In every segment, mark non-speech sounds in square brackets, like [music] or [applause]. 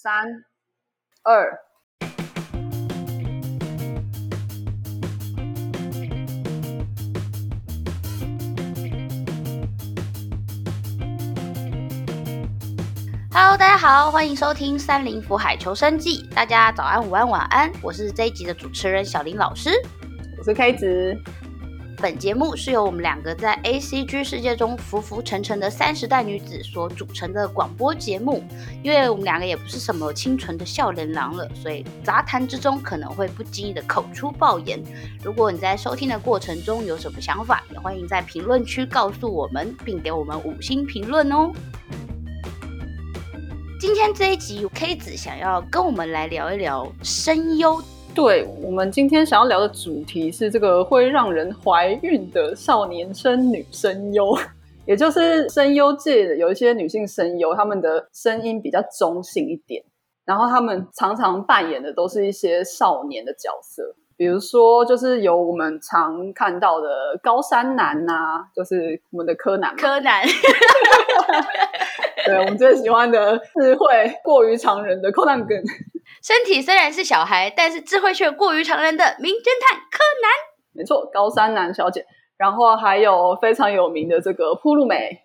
三、二。Hello，大家好，欢迎收听《三林福海求生记》。大家早安、午安、晚安，我是这一集的主持人小林老师。我是 K 子。本节目是由我们两个在 A C G 世界中浮浮沉沉的三十代女子所组成的广播节目。因为我们两个也不是什么清纯的笑脸郎了，所以杂谈之中可能会不经意的口出暴言。如果你在收听的过程中有什么想法，也欢迎在评论区告诉我们，并给我们五星评论哦。今天这一集，K 子想要跟我们来聊一聊声优。对我们今天想要聊的主题是这个会让人怀孕的少年生女声优，[laughs] 也就是声优界的有一些女性声优，她们的声音比较中性一点，然后她们常常扮演的都是一些少年的角色，比如说就是有我们常看到的高山男呐，就是我们的柯南，柯南，[laughs] 对我们最喜欢的智慧过于常人的柯南梗。身体虽然是小孩，但是智慧却过于常人的名侦探柯南。没错，高山南小姐。然后还有非常有名的这个铺路美。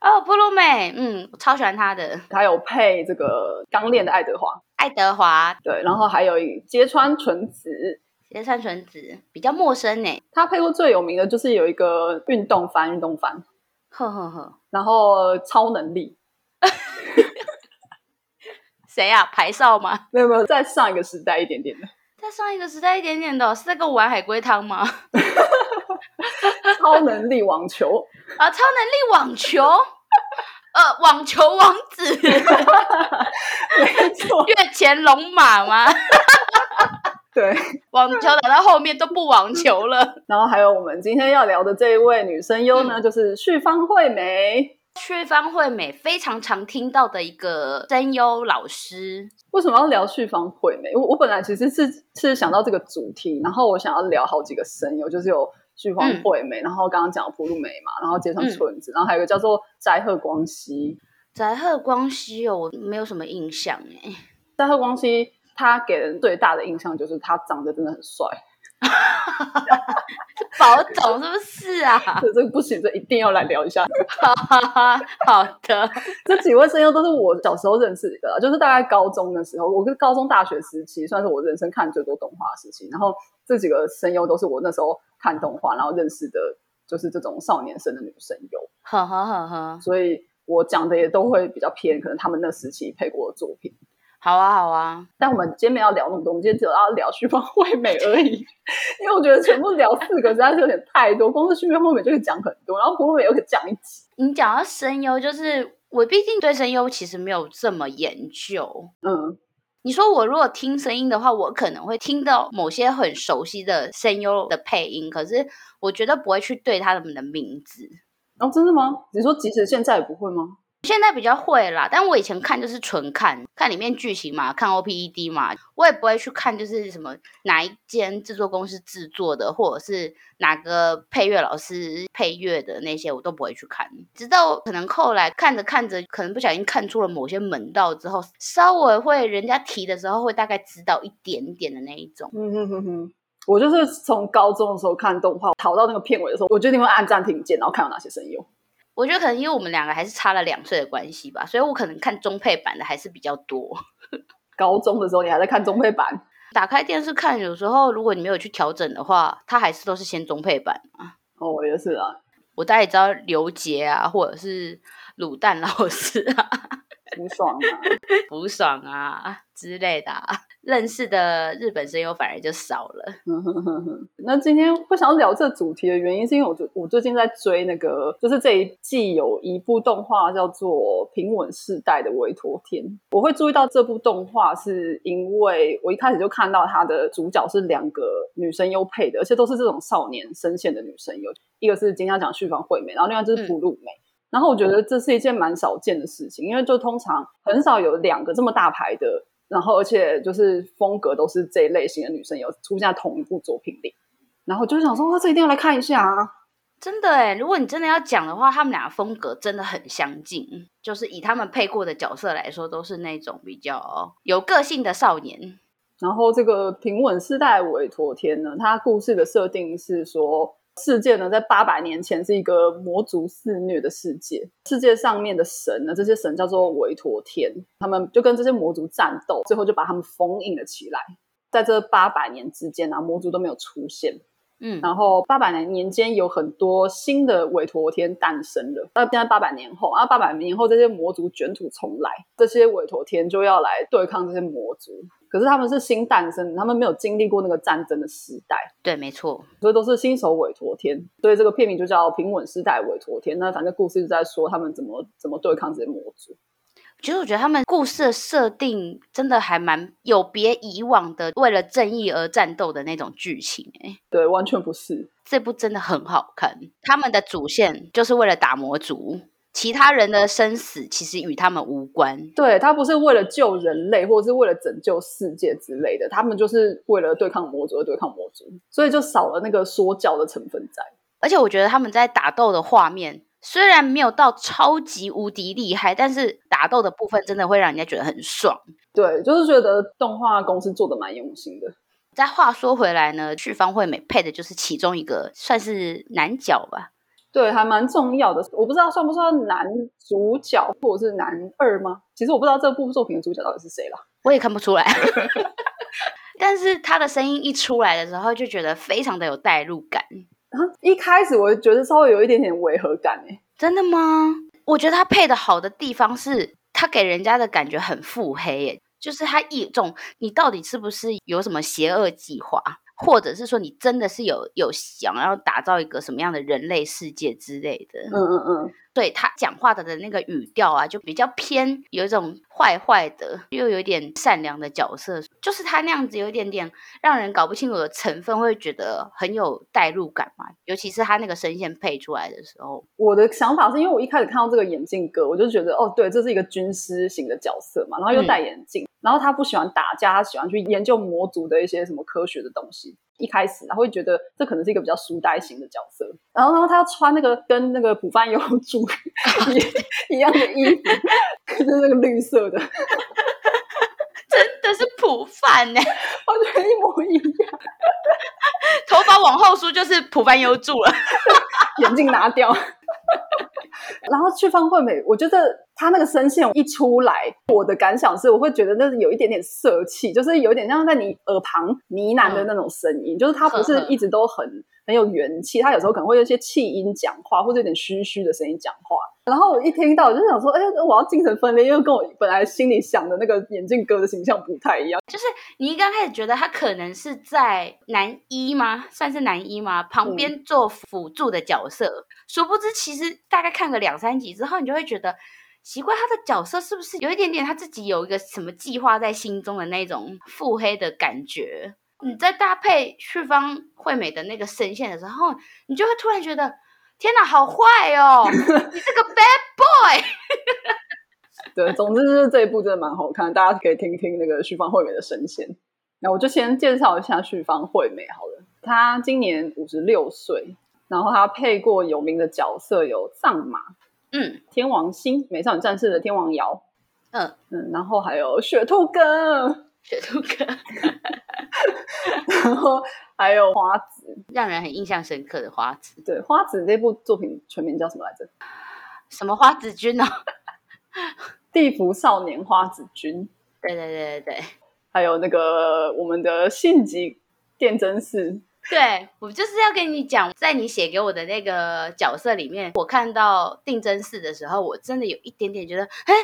哦，铺路美，嗯，我超喜欢她的。她有配这个刚练的爱德华。爱德华，对。然后还有揭穿纯子。揭穿纯子比较陌生呢。她配过最有名的就是有一个运动番，运动番。呵呵呵。然后超能力。[laughs] 谁呀？排少吗？[laughs] 没有没有，再上一个时代一点点的。再上一个时代一点点的，是在跟我玩海龟汤吗？[laughs] 超能力网球啊！超能力网球，呃，网球王子，没错，月前龙马吗？对，网球打到后面都不网球了。然后还有我们今天要聊的这一位女生优呢，就是旭方惠美。旭方惠美非常常听到的一个声优老师，为什么要聊旭方惠美？我我本来其实是是想到这个主题，然后我想要聊好几个声优，就是有旭方惠美，然后刚刚讲普鲁美嘛，然后接上村子，然后还有个叫做斋贺光希。斋贺光希哦，我没有什么印象哎。斋贺光希他给人最大的印象就是他长得真的很帅。[laughs] 宝总是不是啊？这这不行，这一定要来聊一下。[laughs] 好的，这几位声优都是我小时候认识的，就是大概高中的时候，我跟高中、大学时期算是我人生看最多动画的时期。然后这几个声优都是我那时候看动画然后认识的，就是这种少年生的女声优。哈哈哈哈！所以我讲的也都会比较偏，可能他们那时期配过的作品。好啊，好啊，但我们今天没有聊那么多，我们今天只有要聊旭方惠美而已。[laughs] 因为我觉得全部聊四个实在是有点太多，光是旭方惠美就可以讲很多，然后普鲁美又可以讲一集。你讲到声优，就是我毕竟对声优其实没有这么研究。嗯，你说我如果听声音的话，我可能会听到某些很熟悉的声优的配音，可是我觉得不会去对他们的名字。哦，真的吗？你说即使现在也不会吗？现在比较会啦，但我以前看就是纯看看里面剧情嘛，看 O P E D 嘛，我也不会去看就是什么哪一间制作公司制作的，或者是哪个配乐老师配乐的那些，我都不会去看。直到可能后来看着看着，可能不小心看出了某些门道之后，稍微会人家提的时候，会大概知道一点点的那一种。嗯哼哼哼，我就是从高中的时候看动画，逃到那个片尾的时候，我决定会按暂停键，然后看有哪些声优。我觉得可能因为我们两个还是差了两岁的关系吧，所以我可能看中配版的还是比较多。[laughs] 高中的时候你还在看中配版，[laughs] 打开电视看，有时候如果你没有去调整的话，它还是都是先中配版啊。哦，我也是啊。我大概知道刘杰啊，或者是卤蛋老师啊，[laughs] 不爽啊，不爽啊之类的。认识的日本声优反而就少了。[laughs] 那今天不想要聊这主题的原因，是因为我最我最近在追那个，就是这一季有一部动画叫做《平稳世代的委托天》。我会注意到这部动画，是因为我一开始就看到它的主角是两个女生优配的，而且都是这种少年声线的女生优，一个是今天讲旭方惠美，然后另外就是普鲁美。然后我觉得这是一件蛮少见的事情，因为就通常很少有两个这么大牌的。然后，而且就是风格都是这一类型的女生有出现在同一部作品里，然后就想说，哇，这一定要来看一下啊！真的哎，如果你真的要讲的话，他们俩风格真的很相近，就是以他们配过的角色来说，都是那种比较有个性的少年。然后这个平稳世代韦陀天呢，它故事的设定是说，世界呢在八百年前是一个魔族肆虐的世界，世界上面的神呢，这些神叫做韦陀天，他们就跟这些魔族战斗，最后就把他们封印了起来。在这八百年之间啊，魔族都没有出现。嗯，然后八百年年间有很多新的韦陀天诞生了。那现在八百年后啊，八百年后这些魔族卷土重来，这些韦陀天就要来对抗这些魔族。可是他们是新诞生，他们没有经历过那个战争的时代。对，没错，所以都是新手韦陀天。所以这个片名就叫《平稳时代韦陀天》。那反正故事就在说他们怎么怎么对抗这些魔族。其实我觉得他们故事的设定真的还蛮有别以往的，为了正义而战斗的那种剧情。哎，对，完全不是。这部真的很好看。他们的主线就是为了打魔族，其他人的生死其实与他们无关。对他不是为了救人类，或者是为了拯救世界之类的，他们就是为了对抗魔族而对抗魔族，所以就少了那个说教的成分在。而且我觉得他们在打斗的画面。虽然没有到超级无敌厉害，但是打斗的部分真的会让人家觉得很爽。对，就是觉得动画公司做的蛮用心的。再话说回来呢，去方惠美配的就是其中一个算是男角吧？对，还蛮重要的。我不知道算不算男主角或者是男二吗？其实我不知道这部作品的主角到底是谁了，我也看不出来。[laughs] 但是他的声音一出来的时候，就觉得非常的有代入感。[laughs] 一开始我觉得稍微有一点点违和感诶，真的吗？我觉得他配的好的地方是，他给人家的感觉很腹黑耶，就是他一种你到底是不是有什么邪恶计划，或者是说你真的是有有想要打造一个什么样的人类世界之类的？嗯嗯嗯。对他讲话的的那个语调啊，就比较偏有一种坏坏的，又有点善良的角色，就是他那样子有一点点让人搞不清楚的成分，会觉得很有代入感嘛。尤其是他那个声线配出来的时候，我的想法是因为我一开始看到这个眼镜哥，我就觉得哦，对，这是一个军师型的角色嘛，然后又戴眼镜，然后他不喜欢打架，他喜欢去研究魔族的一些什么科学的东西。一开始他会觉得这可能是一个比较书呆型的角色，然后呢，他要穿那个跟那个普饭优助一一样的衣服，就是那个绿色的，[laughs] 真的是普饭呢，我觉得一模一样，头发往后梳就是普饭优助了，眼镜拿掉。[laughs] 然后去方惠美，我觉得她那个声线一出来，我的感想是，我会觉得那是有一点点色气，就是有点像在你耳旁呢喃的那种声音，就是她不是一直都很很有元气，她有时候可能会有一些气音讲话，或者有点虚虚的声音讲话。然后我一听到，我就想说，哎，我要精神分裂，因为跟我本来心里想的那个眼镜哥的形象不太一样。就是你一刚开始觉得他可能是在男一吗？算是男一吗？旁边做辅助的角色，殊不知其实大概看个两三集之后，你就会觉得奇怪，他的角色是不是有一点点他自己有一个什么计划在心中的那种腹黑的感觉？你在搭配旭方惠美的那个声线的时候，你就会突然觉得。天哪，好坏哦！[laughs] 你这个 bad boy。[laughs] 对，总之就是这一部真的蛮好看，大家可以听听那个旭方惠美的声线。那我就先介绍一下旭方惠美好了。她今年五十六岁，然后他配过有名的角色有藏马，嗯，天王星、美少女战士的天王瑶，嗯嗯，然后还有雪兔哥，雪兔哥，然后还有花子，[laughs] 让人很印象深刻的花子。对，花子这部作品全名叫什么来着？什么花子君呢？[laughs] 地府少年花子君。对对对对对，还有那个我们的信吉电真寺。对我就是要跟你讲，在你写给我的那个角色里面，我看到定真寺的时候，我真的有一点点觉得，哎，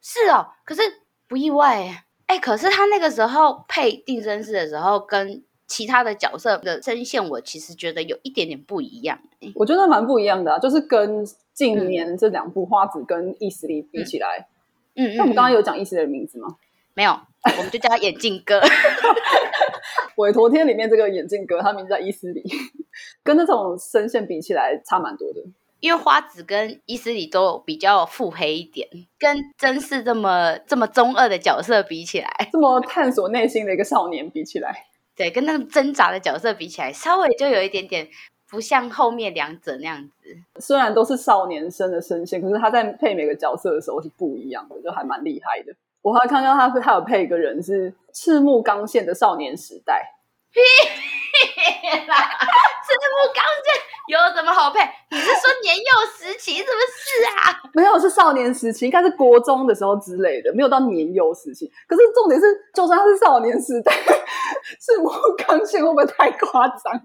是哦，可是不意外。哎，可是他那个时候配定真寺的时候，跟其他的角色的声线，我其实觉得有一点点不一样。我觉得蛮不一样的，就是跟近年这两部花子跟伊斯里比起来，嗯，那我们刚刚有讲伊斯里的名字吗？没有，我们就叫他眼镜哥。[laughs] 韦陀天里面这个眼镜哥，他名字叫伊斯里，[laughs] 跟那种声线比起来差蛮多的。因为花子跟伊斯里都比较腹黑一点，跟真是这么这么中二的角色比起来，这么探索内心的一个少年比起来，[laughs] 对，跟那个挣扎的角色比起来，稍微就有一点点不像后面两者那样子。虽然都是少年生的声线，可是他在配每个角色的时候是不一样的，就还蛮厉害的。我还看到他他有配一个人是赤木刚宪的少年时代，啦，赤木刚宪有什么好配？你是说年幼时期是不是啊？没有是少年时期，应该是国中的时候之类的，没有到年幼时期。可是重点是，就算他是少年时代，赤木刚宪会不会太夸张？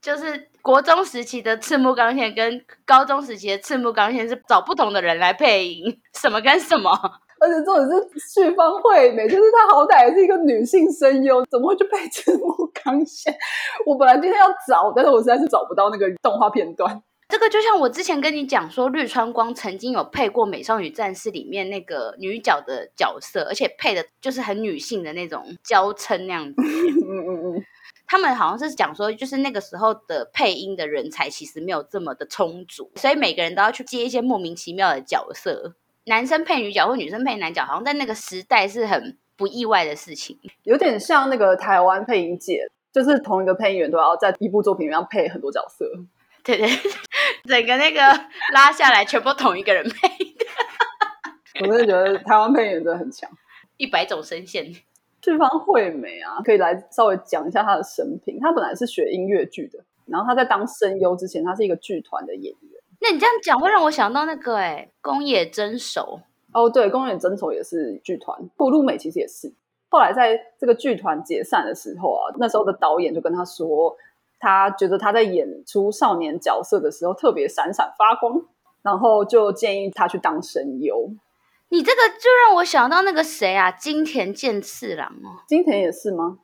就是国中时期的赤木刚宪跟高中时期的赤木刚宪是找不同的人来配音，什么跟什么？而且重点是旭方惠美，就是她好歹也是一个女性声优，怎么会去配赤木刚宪？我本来今天要找，但是我实在是找不到那个动画片段。这个就像我之前跟你讲说，绿川光曾经有配过《美少女战士》里面那个女角的角色，而且配的就是很女性的那种娇嗔那样子。[laughs] 嗯嗯嗯。他们好像是讲说，就是那个时候的配音的人才其实没有这么的充足，所以每个人都要去接一些莫名其妙的角色。男生配女角或女生配男角，好像在那个时代是很不意外的事情，有点像那个台湾配音界，就是同一个配音员都要在一部作品里面配很多角色。对对，[laughs] 整个那个拉下来，全部同一个人配的。[laughs] 我真的觉得台湾配音员真的很强，一百种声线。对方惠美啊，可以来稍微讲一下她的生平。她本来是学音乐剧的，然后她在当声优之前，她是一个剧团的演员。那你这样讲会让我想到那个哎，宫野真守哦，对，宫野真守也是剧团，布鲁美其实也是。后来在这个剧团解散的时候啊，那时候的导演就跟他说，他觉得他在演出少年角色的时候特别闪闪发光，然后就建议他去当声优。你这个就让我想到那个谁啊，金田健次郎哦，金田也是吗？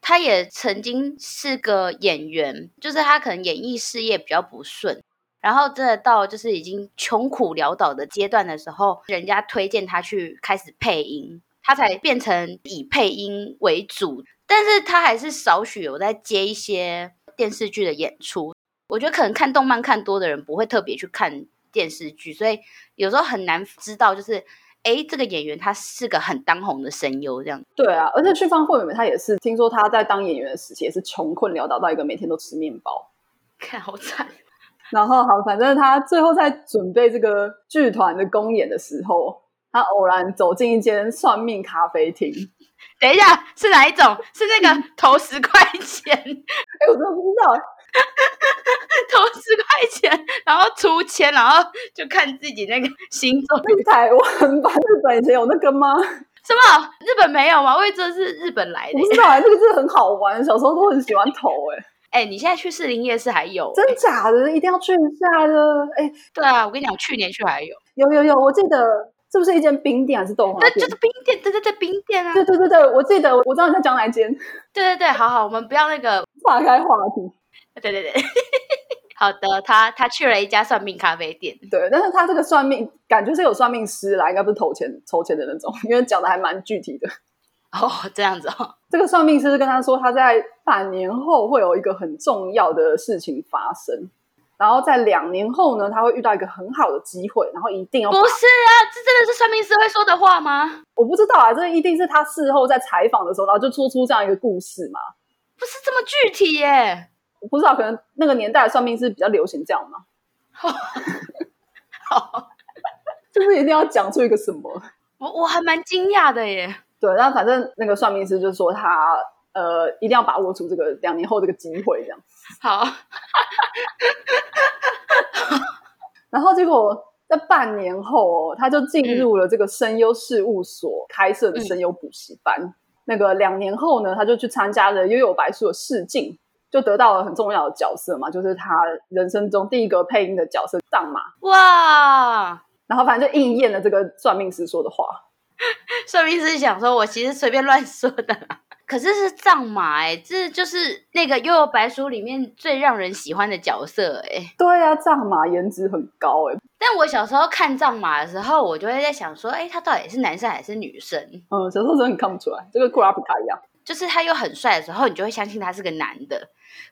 他也曾经是个演员，就是他可能演艺事业比较不顺。然后真的到就是已经穷苦潦倒的阶段的时候，人家推荐他去开始配音，他才变成以配音为主。但是他还是少许有在接一些电视剧的演出。我觉得可能看动漫看多的人不会特别去看电视剧，所以有时候很难知道，就是哎，这个演员他是个很当红的声优这样。对啊，而且去方惠美他也是听说他在当演员的时期也是穷困潦倒到一个每天都吃面包，看 [laughs] 好惨。然后好，反正他最后在准备这个剧团的公演的时候，他偶然走进一间算命咖啡厅。等一下，是哪一种？是那个投十块钱？[laughs] 哎，我真的不知道。[laughs] 投十块钱，然后出签，然后就看自己那个星座。台湾吧？日本以前有那个吗？[laughs] 什么？日本没有吗？我以为这是日本来的。不知道啊，这个真的很好玩，小时候都很喜欢投。哎。哎，你现在去士林夜市还有？真假的，一定要去一下的。哎，对啊，我跟你讲，去年去还有。有有有，我记得是不是一间冰店还是豆花店？对，就是冰店，对对对，冰店啊。对对对对，我记得，我知道你在讲哪间。对对对，好好，我们不要那个 [laughs] 岔开话题。对对对，[laughs] 好的，他他去了一家算命咖啡店。对，但是他这个算命感觉是有算命师来，应该不是投钱筹钱的那种，因为讲的还蛮具体的。哦，这样子哦。这个算命师跟他说，他在半年后会有一个很重要的事情发生，然后在两年后呢，他会遇到一个很好的机会，然后一定要不是啊？这真的是算命师会说的话吗？我不知道啊，这一定是他事后在采访的时候，然后就说出这样一个故事嘛？不是这么具体耶？我不知道，可能那个年代的算命师比较流行这样嘛？[laughs] 好，[laughs] 就是一定要讲出一个什么？我我还蛮惊讶的耶。对，然后反正那个算命师就说他呃一定要把握住这个两年后这个机会，这样好。[laughs] 然后结果在半年后哦，他就进入了这个声优事务所开设的声优补习班。那个两年后呢，他就去参加了悠悠白书的试镜，就得到了很重要的角色嘛，就是他人生中第一个配音的角色藏马。哇！然后反正就应验了这个算命师说的话。[laughs] 算命师想说，我其实随便乱说的，可是是藏马哎，这就是那个《悠悠白书》里面最让人喜欢的角色哎。对啊，藏马颜值很高哎。但我小时候看藏马的时候，我就会在想说，哎，他到底是男生还是女生？嗯，小时候真的看不出来，就跟库拉皮卡一样。就是他又很帅的时候，你就会相信他是个男的；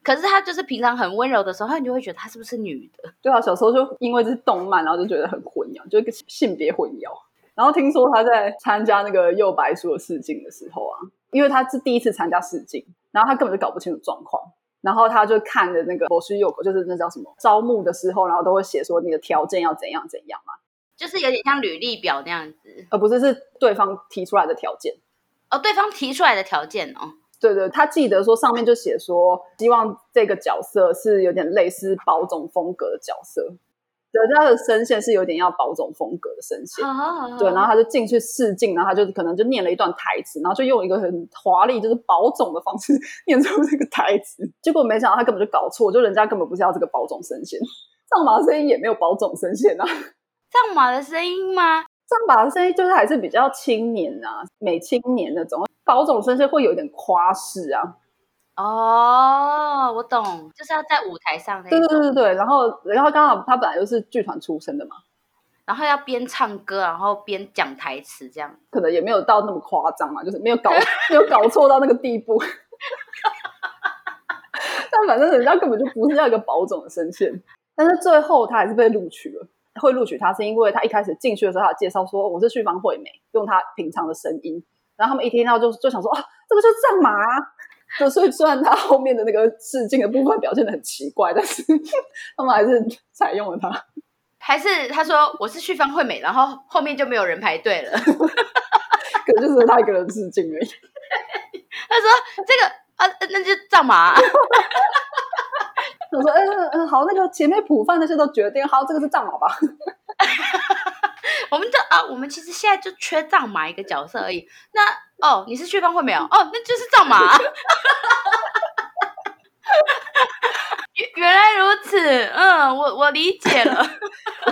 可是他就是平常很温柔的时候，你就会觉得他是不是女的？对啊，小时候就因为这是动漫，然后就觉得很混淆，就性别混淆。然后听说他在参加那个幼白书的试镜的时候啊，因为他是第一次参加试镜，然后他根本就搞不清楚状况，然后他就看着那个博士右口，就是那叫什么招募的时候，然后都会写说你的条件要怎样怎样嘛，就是有点像履历表那样子，而不是是对方提出来的条件。哦，对方提出来的条件哦，对对，他记得说上面就写说，希望这个角色是有点类似保总风格的角色，对，他的声线是有点要保种风格的声线。对，然后他就进去试镜，然后他就可能就念了一段台词，然后就用一个很华丽，就是保种的方式念出这个台词。结果没想到他根本就搞错，就人家根本不是要这个保种声线，藏马的声音也没有保种声线啊。[laughs] 藏马的声音吗？藏马的声音就是还是比较青年啊，美青年那种，保种声线会有点夸饰啊。哦，我懂，就是要在舞台上那对对对对对，然后然后刚好他本来就是剧团出身的嘛，然后要边唱歌，然后边讲台词，这样可能也没有到那么夸张嘛，就是没有搞没有搞错到那个地步。[laughs] 但反正人家根本就不是要一个保种的声线，但是最后他还是被录取了。会录取他是因为他一开始进去的时候，他介绍说我是旭方惠美，用他平常的声音，然后他们一听到就就想说啊，这个就是藏马。就所以，虽然他后面的那个致敬的部分表现的很奇怪，但是 [laughs] 他们还是采用了他。还是他说我是去方惠美，然后后面就没有人排队了，[laughs] 可能就是他一个人致敬而已。他说这个啊，那就藏马。[laughs] 我说嗯嗯好，那个前面普饭那些都决定好，这个是藏马吧。我们就啊，我们其实现在就缺藏马一个角色而已。那哦，你是去方会没有？哦，那就是藏马。原 [laughs] 原来如此，嗯，我我理解了。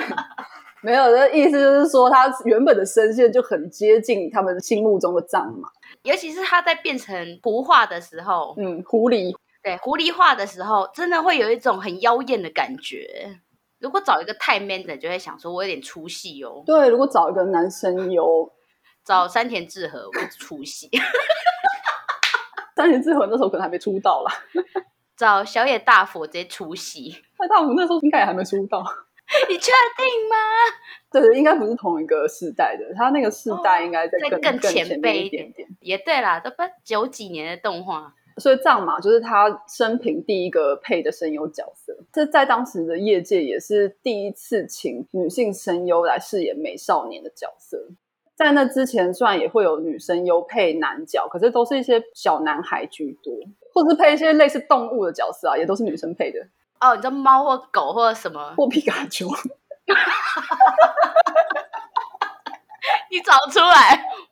[laughs] 没有，的意思就是说，他原本的声线就很接近他们心目中的藏马，尤其是他在变成狐化的时候，嗯，狐狸，对，狐狸化的时候，真的会有一种很妖艳的感觉。如果找一个太 man 的，就会想说我有点出戏哦。对，如果找一个男生有 [laughs] 找山田智和，我出戏。[laughs] 山田智和那时候可能还没出道啦。[laughs] 找小野大佛直接出戏。小野大辅那时候应该也还没出道。你确定吗？对，应该不是同一个世代的。他那个世代应该在更更前辈一点点。也对啦，都不九几年的动画。所以藏马就是他生平第一个配的声优角色，这在当时的业界也是第一次请女性声优来饰演美少年的角色。在那之前，虽然也会有女声优配男角，可是都是一些小男孩居多，或是配一些类似动物的角色啊，也都是女生配的。哦，你知道猫或狗或者什么？或皮卡丘。[laughs] 你找出来，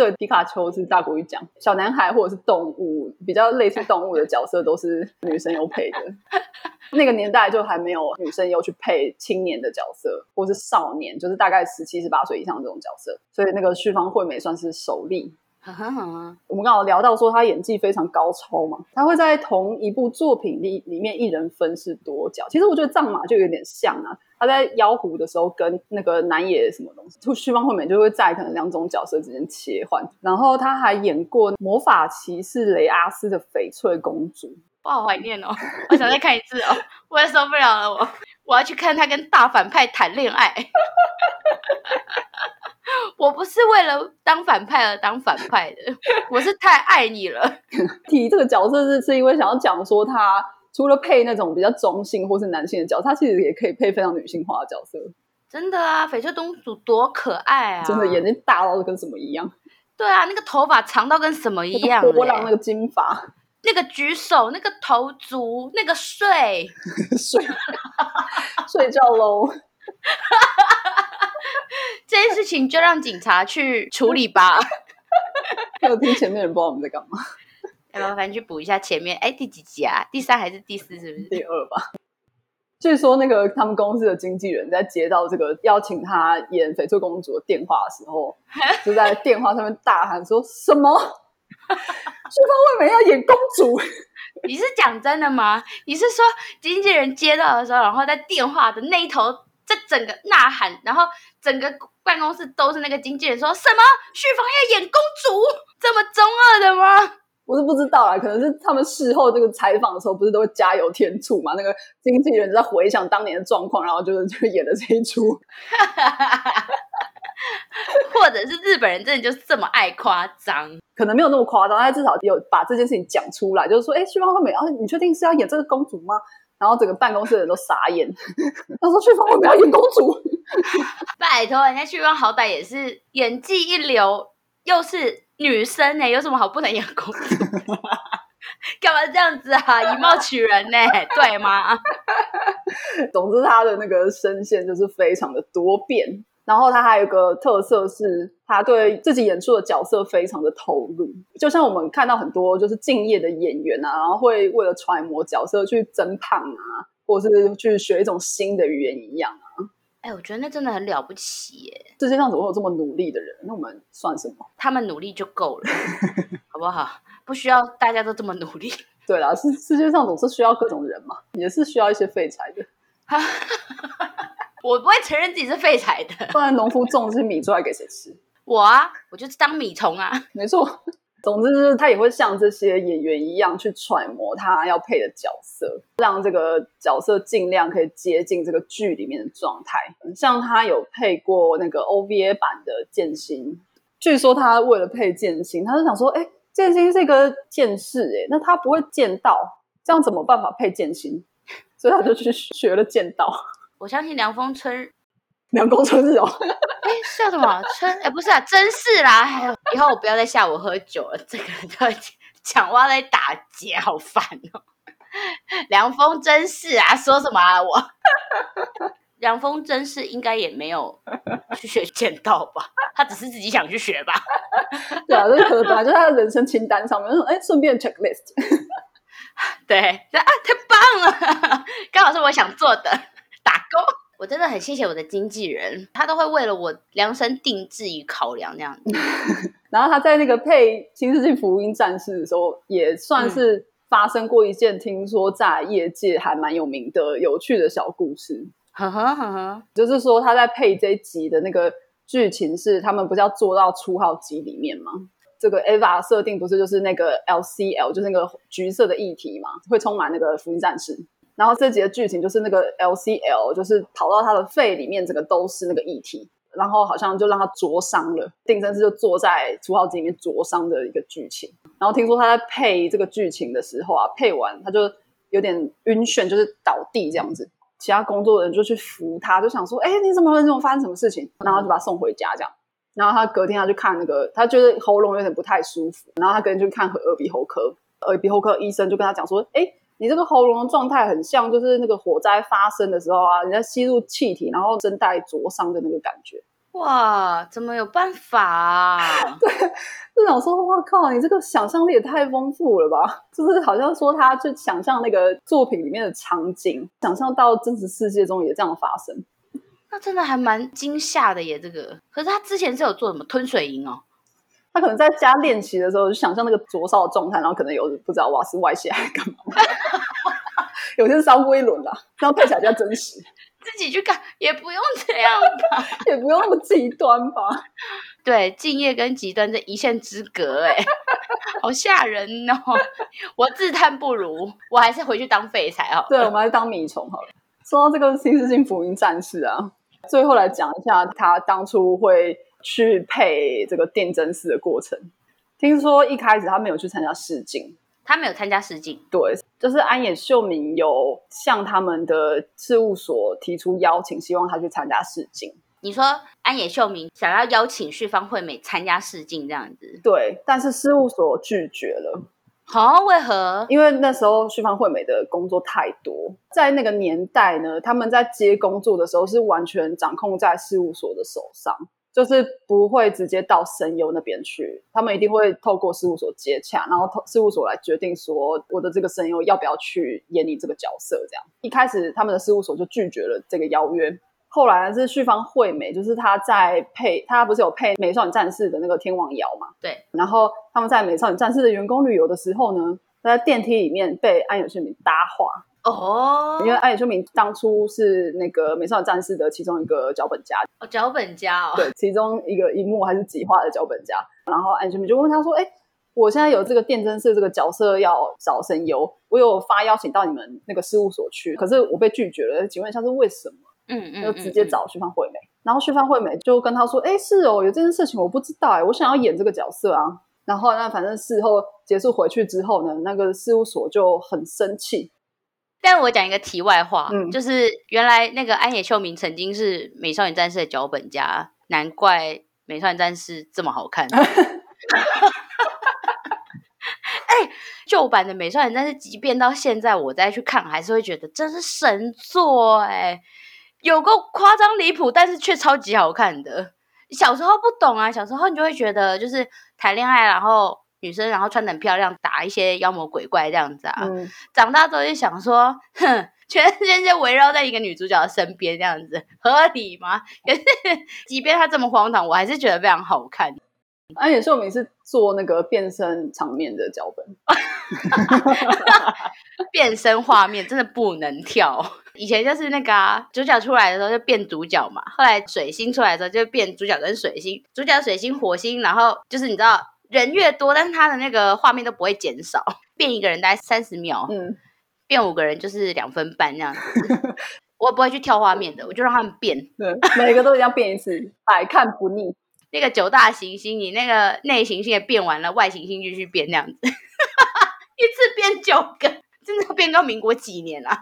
对，皮卡丘是大国语讲，小男孩或者是动物，比较类似动物的角色都是女生有配的。那个年代就还没有女生又去配青年的角色，或是少年，就是大概十七、十八岁以上这种角色。所以那个旭方惠美算是首例。哈哈我们刚好聊到说他演技非常高超嘛，他会在同一部作品里里面一人分饰多角。其实我觉得藏马就有点像啊，他在妖狐的时候跟那个南野什么东西，[laughs] 就旭方后面就会在可能两种角色之间切换。然后他还演过魔法骑士雷阿斯的翡翠公主。我好怀念哦！我想再看一次哦，我也受不了了，我我要去看他跟大反派谈恋爱。我不是为了当反派而当反派的，我是太爱你了。[laughs] 提这个角色是是因为想要讲说，他除了配那种比较中性或是男性的角色，他其实也可以配非常女性化的角色。真的啊，翡翠公主多可爱啊！真的眼睛大到跟什么一样。对啊，那个头发长到跟什么一样？波浪那个金发。那个举手，那个头足，那个睡 [laughs] 睡睡觉喽。这件事情就让警察去处理吧。[laughs] 有听前面人不知道我们在干嘛。要麻烦去补一下前面。哎，第几集啊？第三还是第四？是不是第二吧？据说那个他们公司的经纪人在接到这个邀请他演翡翠公主的电话的时候，[laughs] 就在电话上面大喊说什么？旭方未美要演公主，[laughs] 你是讲真的吗？你是说经纪人接到的时候，然后在电话的那一头，这整个呐喊，然后整个办公室都是那个经纪人说什么旭芳要演公主，这么中二的吗？我是不知道啊，可能是他们事后这个采访的时候，不是都会加油添醋嘛？那个经纪人在回想当年的状况，然后就是就演的这一出。[laughs] [laughs] 或者是日本人真的就是这么爱夸张，可能没有那么夸张，但至少有把这件事情讲出来，就是说，哎，旭芳惠美，啊，你确定是要演这个公主吗？然后整个办公室的人都傻眼，[laughs] 他说旭芳惠美要演公主，[laughs] 拜托，人家旭芳好歹也是演技一流，又是女生呢，有什么好不能演公主？干嘛这样子啊？以貌取人呢？对吗？总之，他的那个声线就是非常的多变。然后他还有个特色是，他对自己演出的角色非常的投入，就像我们看到很多就是敬业的演员啊，然后会为了揣摩角色去增胖啊，或者是去学一种新的语言一样啊。哎，我觉得那真的很了不起耶！世界上怎么会有这么努力的人？那我们算什么？他们努力就够了，好不好？不需要大家都这么努力。[laughs] 对啦，世世界上总是需要各种人嘛，也是需要一些废柴的。[laughs] 我不会承认自己是废柴的，不然农夫种这些米出来给谁吃？[laughs] 我啊，我就是当米虫啊。没错，总之就是他也会像这些演员一样去揣摩他要配的角色，让这个角色尽量可以接近这个剧里面的状态。像他有配过那个 OVA 版的剑心，据说他为了配剑心，他就想说，哎，剑心是一个剑士，哎，那他不会剑道，这样怎么办法配剑心？所以他就去学了剑道。我相信凉风春，[laughs] 凉风春日哦，[laughs] 哎，笑什么春？哎，不是啊，真是啦！还有以后我不要再下午喝酒了，这个在讲话在打劫，好烦哦。[laughs] 凉风真是啊，说什么啊？我凉风真是应该也没有去学剑道吧？他只是自己想去学吧？对啊，这可能本来就他的人生清单上面，哎，顺便 checklist。对，啊，太棒了，刚好是我想做的。[laughs] 打勾，我真的很谢谢我的经纪人，他都会为了我量身定制与考量这样子。[laughs] 然后他在那个配《新世纪福音战士》的时候，也算是发生过一件听说在业界还蛮有名的有趣的小故事。呵呵呵呵，就是说他在配这集的那个剧情是，他们不是要做到初号机里面吗？这个 Eva 设定不是就是那个 LCL，就是那个橘色的液体嘛，会充满那个福音战士。然后这集的剧情就是那个 LCL，就是跑到他的肺里面，整个都是那个液体，然后好像就让他灼伤了。定真是就坐在初号机里面灼伤的一个剧情。然后听说他在配这个剧情的时候啊，配完他就有点晕眩，就是倒地这样子。其他工作人员就去扶他，就想说：“哎，你怎么了？怎么发生什么事情？”然后就把他送回家这样。然后他隔天他去看那个，他觉得喉咙有点不太舒服，然后他隔天就看耳鼻喉科，耳鼻喉科医生就跟他讲说：“哎。”你这个喉咙的状态很像，就是那个火灾发生的时候啊，人家吸入气体，然后声带灼伤的那个感觉。哇，怎么有办法啊？[laughs] 对，就想说，哇靠，你这个想象力也太丰富了吧？就是好像说，他就想象那个作品里面的场景，想象到真实世界中也这样发生。那真的还蛮惊吓的耶，这个。可是他之前是有做什么吞水银哦？他可能在家练习的时候，就想象那个灼烧的状态，然后可能有不知道瓦斯外泄还干嘛，有些是烧过一轮啦，这样配起来比较真实。[laughs] 自己去看也不用这样吧，[laughs] 也不用那么极端吧。对，敬业跟极端这一线之隔，哎，[laughs] 好吓人哦！我自叹不如，我还是回去当废柴好。对，我们还是当米虫好了。说到这个新世纪福音战士啊，最后来讲一下他当初会。去配这个电真寺的过程，听说一开始他没有去参加试镜，他没有参加试镜，对，就是安野秀明有向他们的事务所提出邀请，希望他去参加试镜。你说安野秀明想要邀请旭方惠美参加试镜这样子，对，但是事务所拒绝了。好，为何？因为那时候旭方惠美的工作太多，在那个年代呢，他们在接工作的时候是完全掌控在事务所的手上。就是不会直接到声优那边去，他们一定会透过事务所接洽，然后事务所来决定说我的这个声优要不要去演你这个角色。这样一开始他们的事务所就拒绝了这个邀约，后来是旭方惠美，就是他在配，他不是有配《美少女战士》的那个天王瑶嘛？对。然后他们在《美少女战士》的员工旅游的时候呢，在电梯里面被安野秀明搭话。哦，因为安野秀明当初是那个《美少女战士》的其中一个脚本家哦，脚本家哦，对，其中一个一幕还是几画的脚本家。然后安野秀明就问他说：“哎，我现在有这个电真社这个角色要找声优，我有发邀请到你们那个事务所去，可是我被拒绝了。请问一下是为什么？嗯嗯，就直接找旭方惠美，然后旭方惠美就跟他说：“哎，是哦，有这件事情我不知道哎，我想要演这个角色啊。”然后那反正事后结束回去之后呢，那个事务所就很生气。但我讲一个题外话，嗯就是原来那个安野秀明曾经是《美少女战士》的脚本家，难怪《美少女战士》这么好看。[laughs] 哎，旧版的《美少女战士》，即便到现在我再去看，还是会觉得真是神作哎，有够夸张离谱，但是却超级好看的。小时候不懂啊，小时候你就会觉得就是谈恋爱，然后女生然后穿的很漂亮，打一些妖魔鬼怪这样子啊。嗯，长大之后就想说，哼，全世界就围绕在一个女主角的身边，这样子合理吗？可是，即便她这么荒唐，我还是觉得非常好看。安野秀明是做那个变身场面的脚本，[laughs] 变身画面真的不能跳。以前就是那个、啊、主角出来的时候就变主角嘛，后来水星出来的时候就变主角跟水星，主角水星火星，然后就是你知道人越多，但是他的那个画面都不会减少，[laughs] 变一个人大概三十秒，嗯，变五个人就是两分半这样子。[laughs] 我不会去跳画面的，我就让他们变。对，每个都一定要变一次，[laughs] 百看不腻。那个九大行星，你那个内行星也变完了，外行星继续变这样子，一次变九个，真的要变到民国几年啊？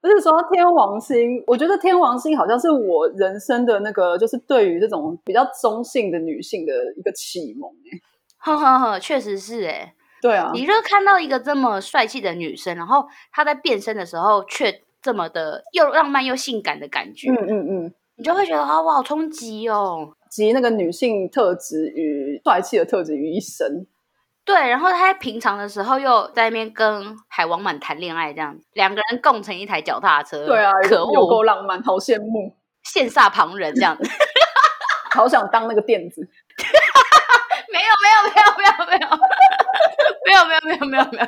不是说天王星，我觉得天王星好像是我人生的那个，就是对于这种比较中性的女性的一个启蒙、欸。呵呵呵，确实是哎、对啊，你就看到一个这么帅气的女生，然后她在变身的时候却这么的又浪漫又性感的感觉，嗯嗯嗯，你就会觉得啊，我，好冲击哦。集那个女性特质与帅气的特质于一身。对，然后她在平常的时候又在那边跟海王满谈恋爱，这样两个人共乘一台脚踏车。对啊，可有够，浪漫，好羡慕，羡煞旁人这样子。[laughs] 好想当那个垫子。没有，没有，没有，没有，没有。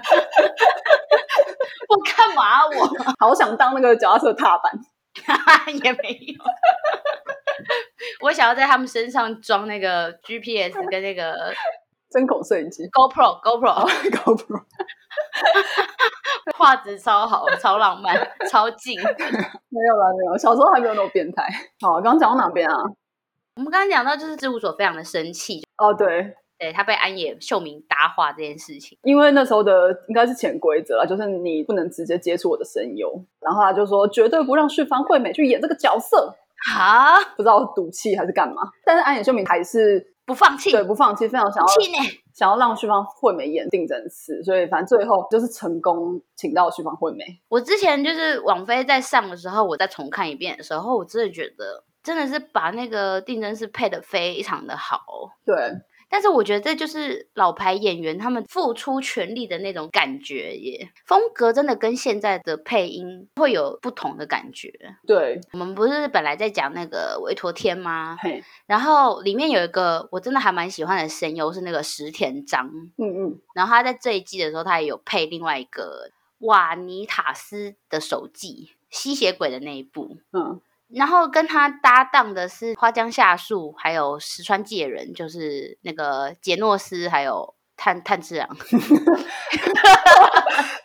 我干嘛？我好想当那个脚踏车踏板，也没有。我想要在他们身上装那个 GPS 跟那个针孔摄影机，GoPro，GoPro，GoPro，画质超好，超浪漫，超近。没有了，没有。小时候还没有那么变态。好，刚刚讲到哪边啊？我们刚刚讲到就是事务所非常的生气。哦，对。对他被安野秀明搭话这件事情。因为那时候的应该是潜规则啦，就是你不能直接接触我的声优，然后他就说绝对不让旭方惠美去演这个角色，啊，不知道赌气还是干嘛。但是安野秀明还是不放弃，对不放弃，非常想要气呢？想要让旭方惠美演定真寺，所以反正最后就是成功请到旭方惠美。我之前就是网飞在上的时候，我再重看一遍的时候，我真的觉得真的是把那个定真寺配的非常的好。对，但是我觉得这就是老牌演员他们付出全力的那种感觉耶，风格真的跟现在的配音会有不同的感觉。对，我们不是本来在讲那个韦陀天吗？嘿，然后里面有一个我真的还蛮喜欢的声优是那个石田章，嗯嗯，然后他在这一季的时候，他也有配另外一个瓦尼塔斯的手记吸血鬼的那一部，嗯，然后跟他搭档的是花江夏树，还有石川界人，就是那个杰诺斯，还有炭炭治郎。[laughs]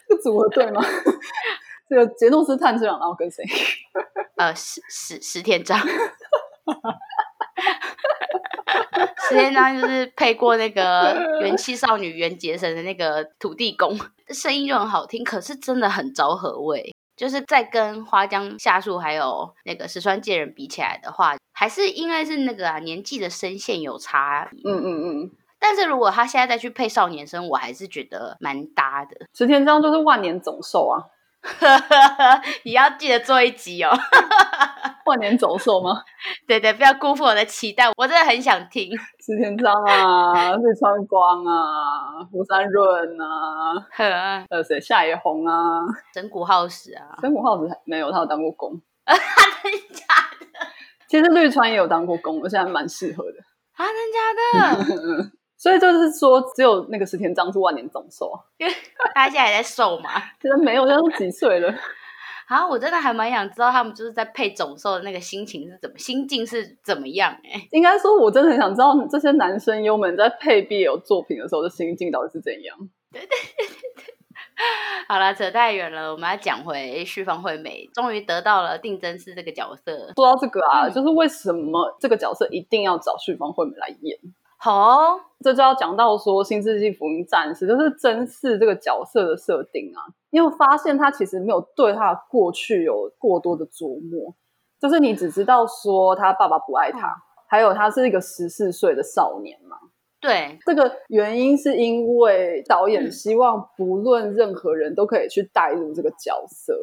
这组合对吗？[laughs] 这个杰诺斯炭治郎，然后跟谁？[laughs] 呃，石石石田章，石田章就是配过那个元气少女元杰神的那个土地公，声音就很好听，可是真的很招合味。就是在跟花江夏树还有那个石川界人比起来的话，还是应该是那个啊年纪的声线有差异。嗯嗯嗯，但是如果他现在再去配少年声，我还是觉得蛮搭的。石田章就是万年总兽啊，[laughs] 你要记得做一集哦。[laughs] 万年走兽吗？[laughs] 对对，不要辜负我的期待，我真的很想听。石田章啊，绿川光啊，福山润啊，呵，还有谁？夏野红啊，神谷浩史啊，神谷浩史没有，他有当过工。真的假的其实绿川也有当过工，我现在蛮适合的。啊？真的假的？所以就是说，只有那个石田章是万年总兽啊，[laughs] 他现在还在瘦嘛？其实没有，现在都几岁了。好，[laughs] 我真的还蛮想知道他们就是在配种兽的那个心情是怎么，心境是怎么样哎、[laughs] 应该说，我真的很想知道这些男生优们在配 BL 作品的时候的心境到底是怎样。好了，扯太远了，我们要讲回旭方惠美，终于得到了定真寺这个角色。说到这个啊，嗯就是为什么这个角色一定要找旭方惠美来演？好、哦，这就要讲到说《新世纪福音战士》就是真嗣这个角色的设定啊，因为我发现他其实没有对他的过去有过多的琢磨，就是你只知道说他爸爸不爱他，还有他是一个十四岁的少年嘛。对，这个原因是因为导演嗯希望不论任何人都可以去带入这个角色，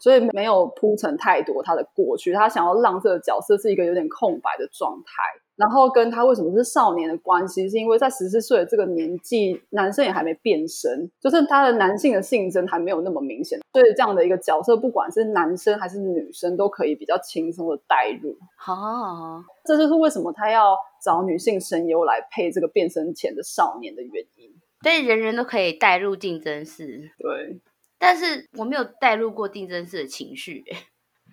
所以没有铺陈太多他的过去，他想要让这个角色是一个有点空白的状态。然后跟他为什么是少年的关系，是因为在十四岁的这个年纪，男生也还没变身，就是他的男性的性征还没有那么明显，所以这样的一个角色，不管是男生还是女生，都可以比较轻松的带入。好这就是为什么他要找女性声优来配这个变身前的少年的原因。对，人人都可以带入定真寺，对，但是我没有带入过定真寺的情绪、欸。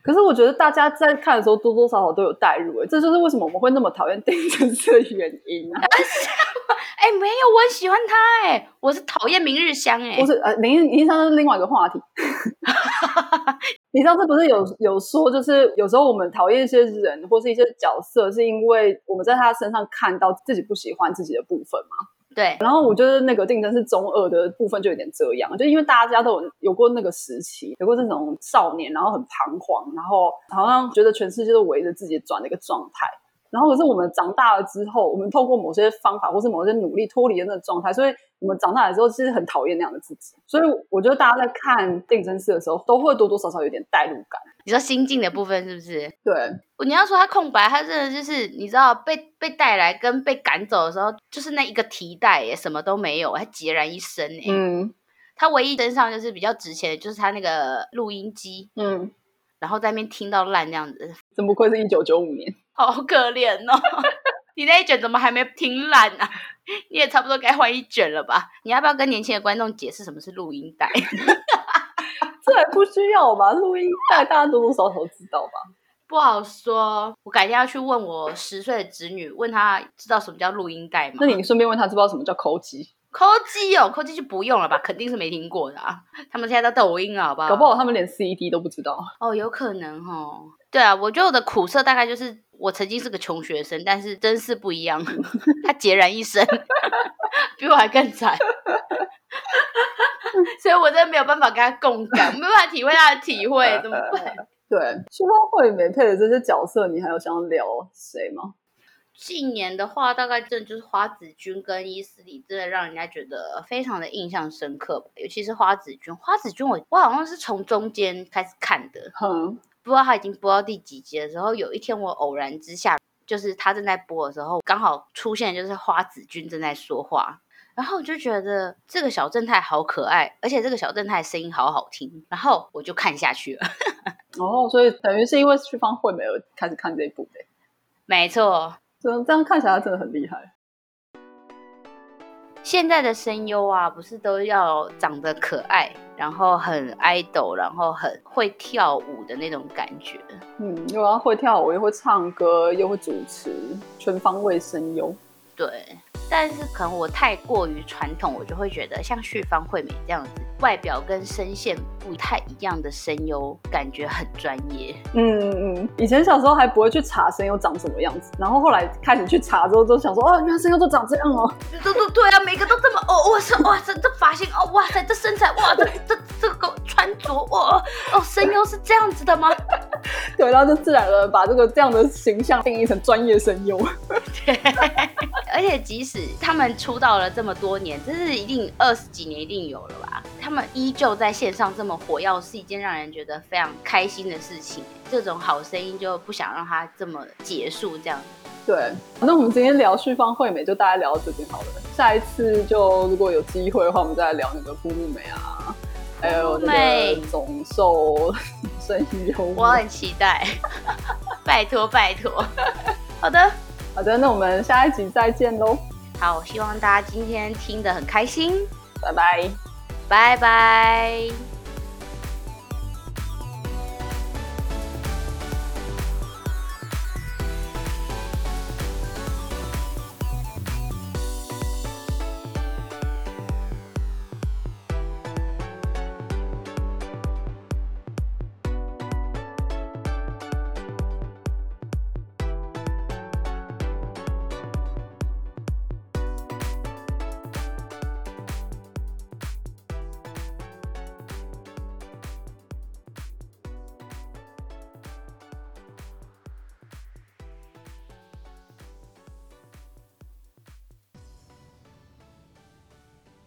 可是我觉得大家在看的时候多多少少都有代入，哎，这就是为什么我们会那么讨厌丁真寺的原因啊！[laughs] 哎、没有，我很喜欢他、哎，我是讨厌明日香、哎不，是呃，明明日香是另外一个话题。[laughs] 你上次不是有有说，就是有时候我们讨厌一些人或是一些角色，是因为我们在他身上看到自己不喜欢自己的部分嘛？对，然后我觉得那个定真是中二的部分就有点这样，就因为大家都有有过那个时期，有过这种少年，然后很彷徨，然后好像觉得全世界都围着自己转的一个状态。然后可是我们长大了之后，我们透过某些方法或是某些努力脱离了那个状态，所以我们长大了之后其实很讨厌那样的自己。所以我觉得大家在看定真寺的时候，都会多多少少有点代入感。你说心境的部分是不是？对，你要说他空白，他真的就是你知道被被带来跟被赶走的时候，就是那一个提袋耶，什么都没有，他孑然一身哎。嗯他唯一身上就是比较值钱的，就是他那个录音机，嗯，然后在那边听到烂这样子，真不愧是一九九五年。好可怜哦。[laughs] 你那一卷怎么还没听烂啊？[laughs] 你也差不多该换一卷了吧？你要不要跟年轻的观众解释什么是录音带？[laughs] 这还不需要吧？录音带大家多多少少知道吧？不好说，我改天要去问我十岁的侄女，问她知道什么叫录音带吗？那你顺便问她知不知道什么叫抠机？抠机哦，抠机就不用了吧？肯定是没听过的啊。[laughs] 他们现在在抖音啊，好不好？搞不好他们连 CD 都不知道。哦，有可能哦。对啊，我觉得我的苦涩大概就是我曾经是个穷学生，但是真是不一样，[laughs] 他孑然一身，[laughs] 比我还更惨，所以我真的没有办法跟他共感，没有办法体会他的体会，怎么办？对，旭方惠美配的这些角色，你还有想要聊谁吗？近年的话，大概真的就是花子君跟伊斯里，真的让人家觉得非常的印象深刻吧。尤其是花子君，花子君我我好像是从中间开始看的，哼，不知道他已经播到第几集的时候，有一天我偶然之下，就是他正在播的时候，刚好出现就是花子君正在说话，然后我就觉得这个小正太好可爱，而且这个小正太声音好好听，然后我就看下去了。[laughs] 哦，所以等于是因为去方惠美而开始看这一部的，没错，这这样看起来真的很厉害。现在的声优啊，不是都要长得可爱，然后很 idol，然后很会跳舞的那种感觉。嗯，又要会跳舞，又会唱歌，又会主持，全方位声优。对，但是可能我太过于传统，我就会觉得像旭方惠美这样子，外表跟声线不太一样的声优，感觉很专业。嗯嗯嗯，以前小时候还不会去查声优长什么样子，然后后来开始去查之后，就想说，哦，原来声优都长这样哦。对对对啊，每个都这么哦，哇塞，哇塞这发型哦，哇塞，这身材哇，这这这个穿着哇哦，声优是这样子的吗？[laughs] 对，然后就自然而然把这个这样的形象定义成专业声优。对 [laughs] 而且即使他们出道了这么多年，这是一定二十几年一定有了吧？他们依旧在线上这么火药，是一件让人觉得非常开心的事情。这种好声音就不想让它这么结束，这样。对，那我们今天聊旭方惠美就大概聊到这边好了。下一次就如果有机会的话，我们再来聊那个布木美啊，还有那美个总兽声优。我很期待，拜 [laughs] 托拜托。[laughs] 好的，好的，那我们下一集再见喽，好，希望大家今天听得很开心，拜拜。拜拜。